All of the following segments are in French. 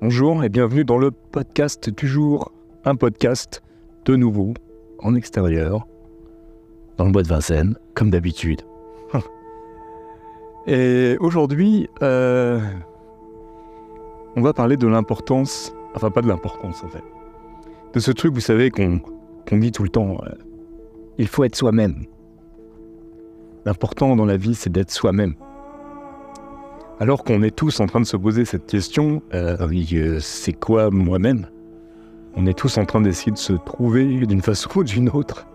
Bonjour et bienvenue dans le podcast toujours un podcast de nouveau en extérieur dans le bois de Vincennes comme d'habitude. et aujourd'hui, euh, on va parler de l'importance, enfin pas de l'importance en fait, de ce truc vous savez qu'on dit tout le temps, euh, il faut être soi-même. L'important dans la vie c'est d'être soi-même. Alors qu'on est tous en train de se poser cette question, euh, c'est quoi moi-même? On est tous en train d'essayer de se trouver d'une façon ou d'une autre.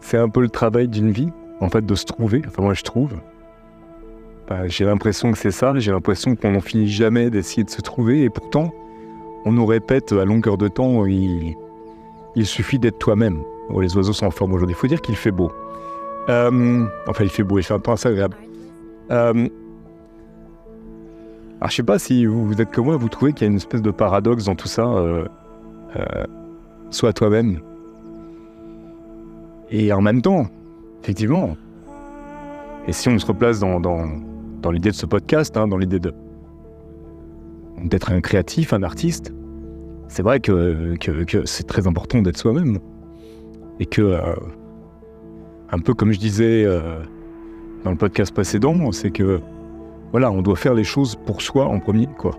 C'est un peu le travail d'une vie, en fait, de se trouver. Enfin, moi, je trouve. Bah, j'ai l'impression que c'est ça. J'ai l'impression qu'on n'en finit jamais d'essayer de se trouver. Et pourtant, on nous répète à longueur de temps il, il suffit d'être toi-même. Oh, les oiseaux sont en forme aujourd'hui. Il faut dire qu'il fait beau. Euh, enfin, il fait beau, il fait un temps assez agréable. Euh, alors, je sais pas si vous, êtes comme moi, vous trouvez qu'il y a une espèce de paradoxe dans tout ça. Euh, euh, sois toi-même. Et en même temps, effectivement, et si on se replace dans, dans, l'idée de ce podcast, hein, dans l'idée de d'être un créatif, un artiste, c'est vrai que, que, c'est très important d'être soi-même. Et que, euh, un peu comme je disais dans le podcast précédent, c'est que voilà, on doit faire les choses pour soi en premier, quoi.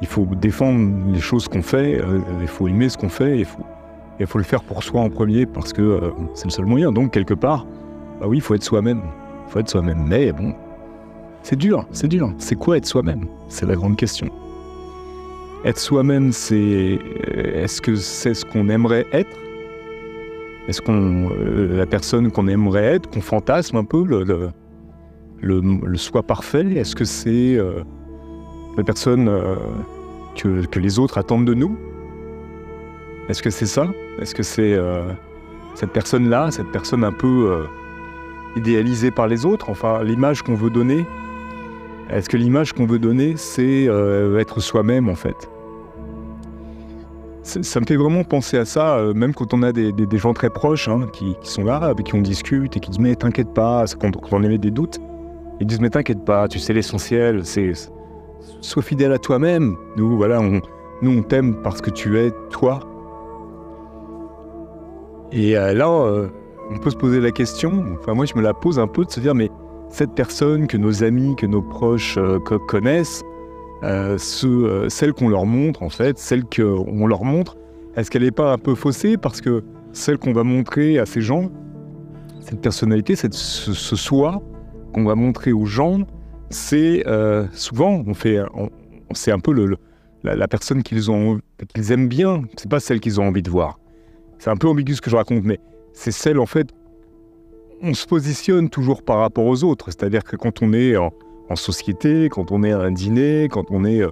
Il faut défendre les choses qu'on fait, euh, il faut aimer ce qu'on fait, il faut, il faut le faire pour soi en premier parce que euh, c'est le seul moyen. Donc, quelque part, bah oui, il faut être soi-même. Il faut être soi-même. Mais bon, c'est dur, c'est dur. C'est quoi être soi-même? C'est la grande question. Être soi-même, c'est. Est-ce que c'est ce qu'on aimerait être? Est-ce qu'on. Euh, la personne qu'on aimerait être, qu'on fantasme un peu le, soi parfait? Est-ce que c'est euh, la personne euh, que, les autres attendent de nous? Est-ce que c'est ça? Est-ce que c'est euh, cette personne-là, cette personne un peu idéalisée par les autres? Enfin, l'image qu'on veut donner. Est-ce que l'image qu'on veut donner, c'est être soi-même en fait? Ça me fait vraiment penser à ça, même quand on a des, gens très proches hein, qui, sont là, avec qui on discute et qui disent Mais t'inquiète pas, quand on émet des doutes, ils disent mais t'inquiète pas, tu sais l'essentiel, c'est sois fidèle à toi-même. Nous voilà, on, nous on t'aime parce que tu es toi. Et euh, là, euh, on peut se poser la question. Enfin moi je me la pose un peu de se dire mais cette personne que nos amis, que nos proches euh, connaissent, ce, celle qu'on leur montre en fait, celle qu'on leur montre, est-ce qu'elle n'est pas un peu faussée parce que celle qu'on va montrer à ces gens, cette personnalité, ce soi, qu'on va montrer aux gens, c'est euh, souvent, on fait, c'est un peu le, la, personne qu'ils ont, qu'ils aiment bien. C'est pas celle qu'ils ont envie de voir. C'est un peu ambigu ce que je raconte, mais c'est celle en fait. On se positionne toujours par rapport aux autres. C'est-à-dire que quand on est en, société, quand on est à un dîner, quand on est euh,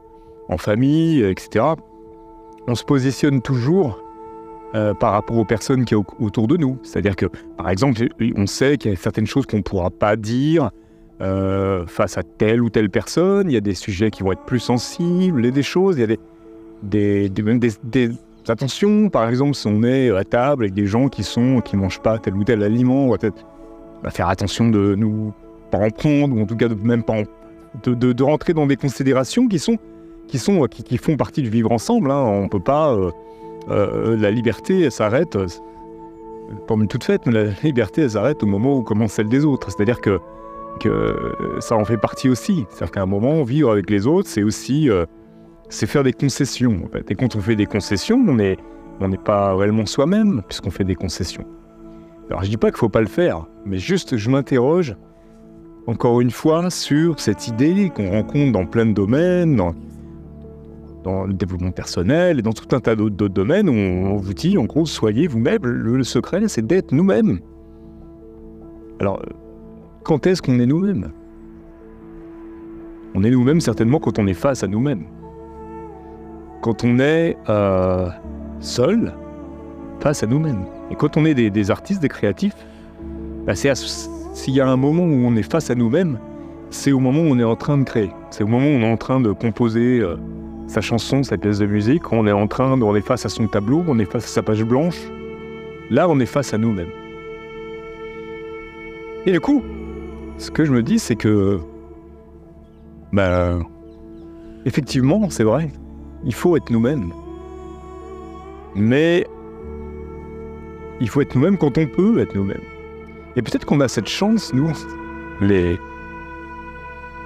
en famille, etc., on se positionne toujours euh, par rapport aux personnes qui sont autour de nous. C'est-à-dire que, par exemple, on sait qu'il y a certaines choses qu'on ne pourra pas dire euh, face à telle ou telle personne. Il y a des sujets qui vont être plus sensibles et des choses. Il y a des, des, des, attentions. Par exemple, si on est à table avec des gens qui sont qui mangent pas tel ou tel aliment, on va peut-être faire attention de nous pas en prendre ou en tout cas de même pas de, de, rentrer dans des considérations qui sont qui sont qui, font partie du vivre ensemble. Hein. On peut pas euh, euh, la liberté s'arrête, pour une toute faite, mais la liberté s'arrête au moment où commence celle des autres. C'est-à-dire que, ça en fait partie aussi. C'est-à-dire qu'à un moment, vivre avec les autres, c'est aussi euh, c'est faire des concessions. Et quand on fait des concessions, on n'est on pas réellement soi-même puisqu'on fait des concessions. Alors je dis pas qu'il faut pas le faire, mais juste je m'interroge encore une fois sur cette idée qu'on rencontre dans plein de domaines, dans le développement personnel et dans tout un tas d'autres domaines on vous dit, en gros, soyez vous-même. Le, secret, c'est d'être nous-mêmes. Alors, quand est-ce qu'on est nous-mêmes? On est nous-mêmes certainement quand on est face à nous-mêmes. Quand on est euh, seul face à nous-mêmes. Et quand on est des, artistes, des créatifs, bah, s'il y a un moment où on est face à nous-mêmes, c'est au moment où on est en train de créer. C'est au moment où on est en train de composer. Euh, sa chanson, sa pièce de musique, on est en train, on est face à son tableau, on est face à sa page blanche. Là, on est face à nous-mêmes. Et du coup, ce que je me dis, c'est que, ben, effectivement, c'est vrai. il faut être nous-mêmes. Mais il faut être nous-mêmes quand on peut être nous-mêmes. Et peut-être qu'on a cette chance, nous, les,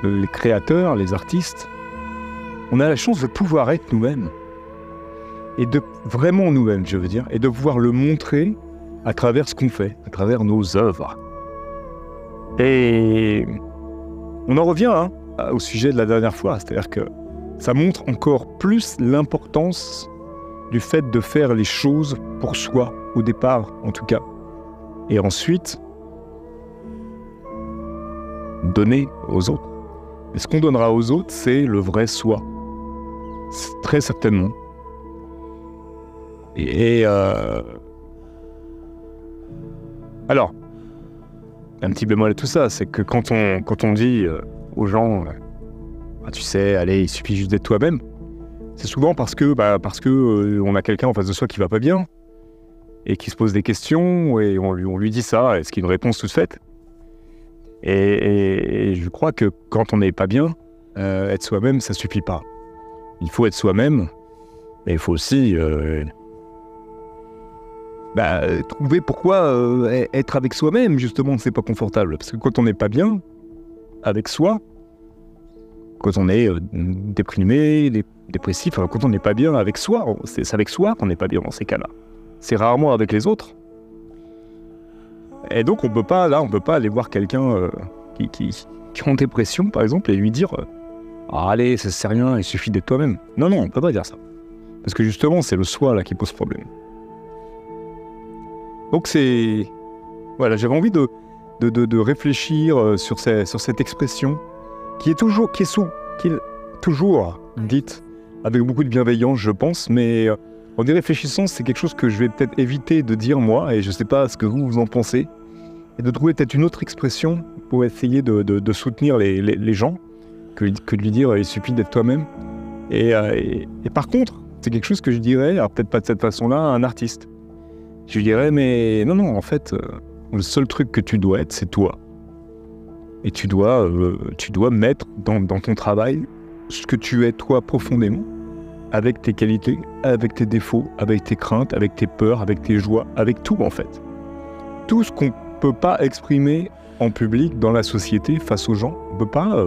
les créateurs, les artistes, on a la chance de pouvoir être nous-mêmes. Et de vraiment nous-mêmes, je veux dire, et de pouvoir le montrer à travers ce qu'on fait, à travers nos œuvres. Et on en revient hein, au sujet de la dernière fois, c'est-à-dire que ça montre encore plus l'importance du fait de faire les choses pour soi, au départ en tout cas. Et ensuite, donner aux autres. Et ce qu'on donnera aux autres, c'est le vrai soi. Très certainement. Et, euh, alors, un petit bémol à tout ça, c'est que quand on, dit euh, aux gens, euh, ah, tu sais, allez, il suffit juste d'être toi-même, c'est souvent parce que, bah, parce on a quelqu'un en face de soi qui va pas bien et qui se pose des questions et on lui, on dit ça, est-ce qu'il y a une réponse toute faite? Et, je crois que quand on n'est pas bien, être soi-même, ça suffit pas. Il faut être soi-même, mais il faut aussi euh, bah, trouver pourquoi euh, être avec soi-même, justement, c'est pas confortable. Parce que quand on n'est pas bien avec soi, quand on est déprimé, dépressif, quand on n'est pas bien avec soi, c'est avec soi qu'on n'est pas bien dans ces cas-là. C'est rarement avec les autres. Et donc on peut pas, là, on peut pas aller voir quelqu'un euh, qui, est en dépression, par exemple, et lui dire euh, ah, allez, ça sert rien, il suffit d'être toi-même. Non, non, on peut pas dire ça. Parce que justement, c'est le soi là qui pose problème. Donc c'est. Voilà, j'avais envie de, de, de, réfléchir euh, sur, ces, sur cette expression qui est toujours, qui est, sous, qui est toujours dite avec beaucoup de bienveillance, je pense, mais en y réfléchissant, c'est quelque chose que je vais peut-être éviter de dire moi, et je ne sais pas ce que vous, vous en pensez, et de trouver peut-être une autre expression pour essayer de, soutenir les, gens que, de lui dire il suffit d'être toi-même. Euh, et, par contre, c'est quelque chose que je dirais, alors peut-être pas de cette façon-là, à un artiste. Je lui dirais, mais non, non, en fait, euh, le seul truc que tu dois être, c'est toi. Et tu dois, euh, tu dois mettre dans, ton travail ce que tu es toi profondément avec tes qualités, avec tes défauts, avec tes craintes, avec tes peurs, avec tes joies, avec tout en fait. Tout ce qu'on ne peut pas exprimer en public dans la société face aux gens. On peut pas,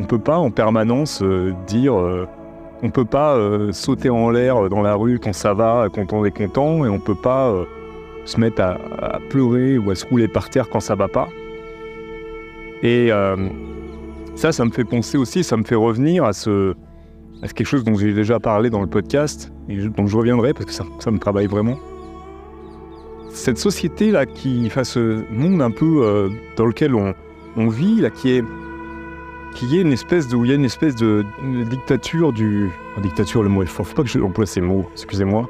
on peut pas en permanence euh, dire, euh, on peut pas sauter en l'air dans la rue quand ça va, quand on est content, et on peut pas se mettre à, à, pleurer ou à se rouler par terre quand ça va pas. Et ça, ça me fait penser aussi, ça me fait revenir à ce, c'est quelque chose dont j'ai déjà parlé dans le podcast et dont je reviendrai parce que ça, me travaille vraiment. Cette société-là qui, face ce monde un peu euh, dans lequel on, vit, là, qui est, qui est une espèce de, où il y a une espèce de, dictature du, dictature, le mot est fort, faut pas que j'emploie ces mots, excusez-moi.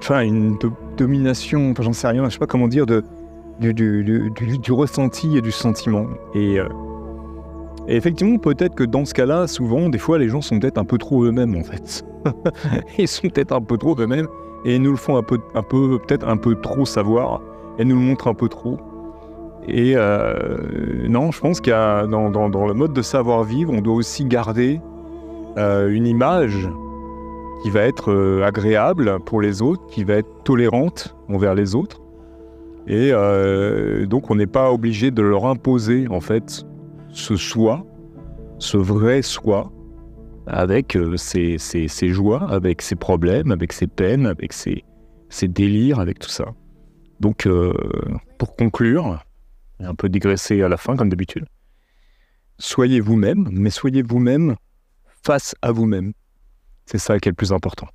Enfin, une domination, enfin, j'en sais rien, je sais pas comment dire, de, du, du, ressenti et du sentiment. Et euh, et effectivement, peut-être que dans ce cas-là, souvent, des fois, les gens sont peut-être un peu trop eux-mêmes, en fait. ils sont peut-être un peu trop eux-mêmes et nous le font un peu, un peu peut-être un peu trop savoir et nous le montrent un peu trop. Et euh, non, je pense qu'il dans, dans, le mode de savoir-vivre, on doit aussi garder euh, une image qui va être euh, agréable pour les autres, qui va être tolérante envers les autres. Et donc, on n'est pas obligé de leur imposer, en fait, ce soi, ce vrai soi, avec ses, joies, avec ses problèmes, avec ses peines, avec ses, délires, avec tout ça. Donc, pour conclure, un peu digresser à la fin comme d'habitude, soyez vous-même, mais soyez vous-même face à vous-même. C'est ça qui est le plus important.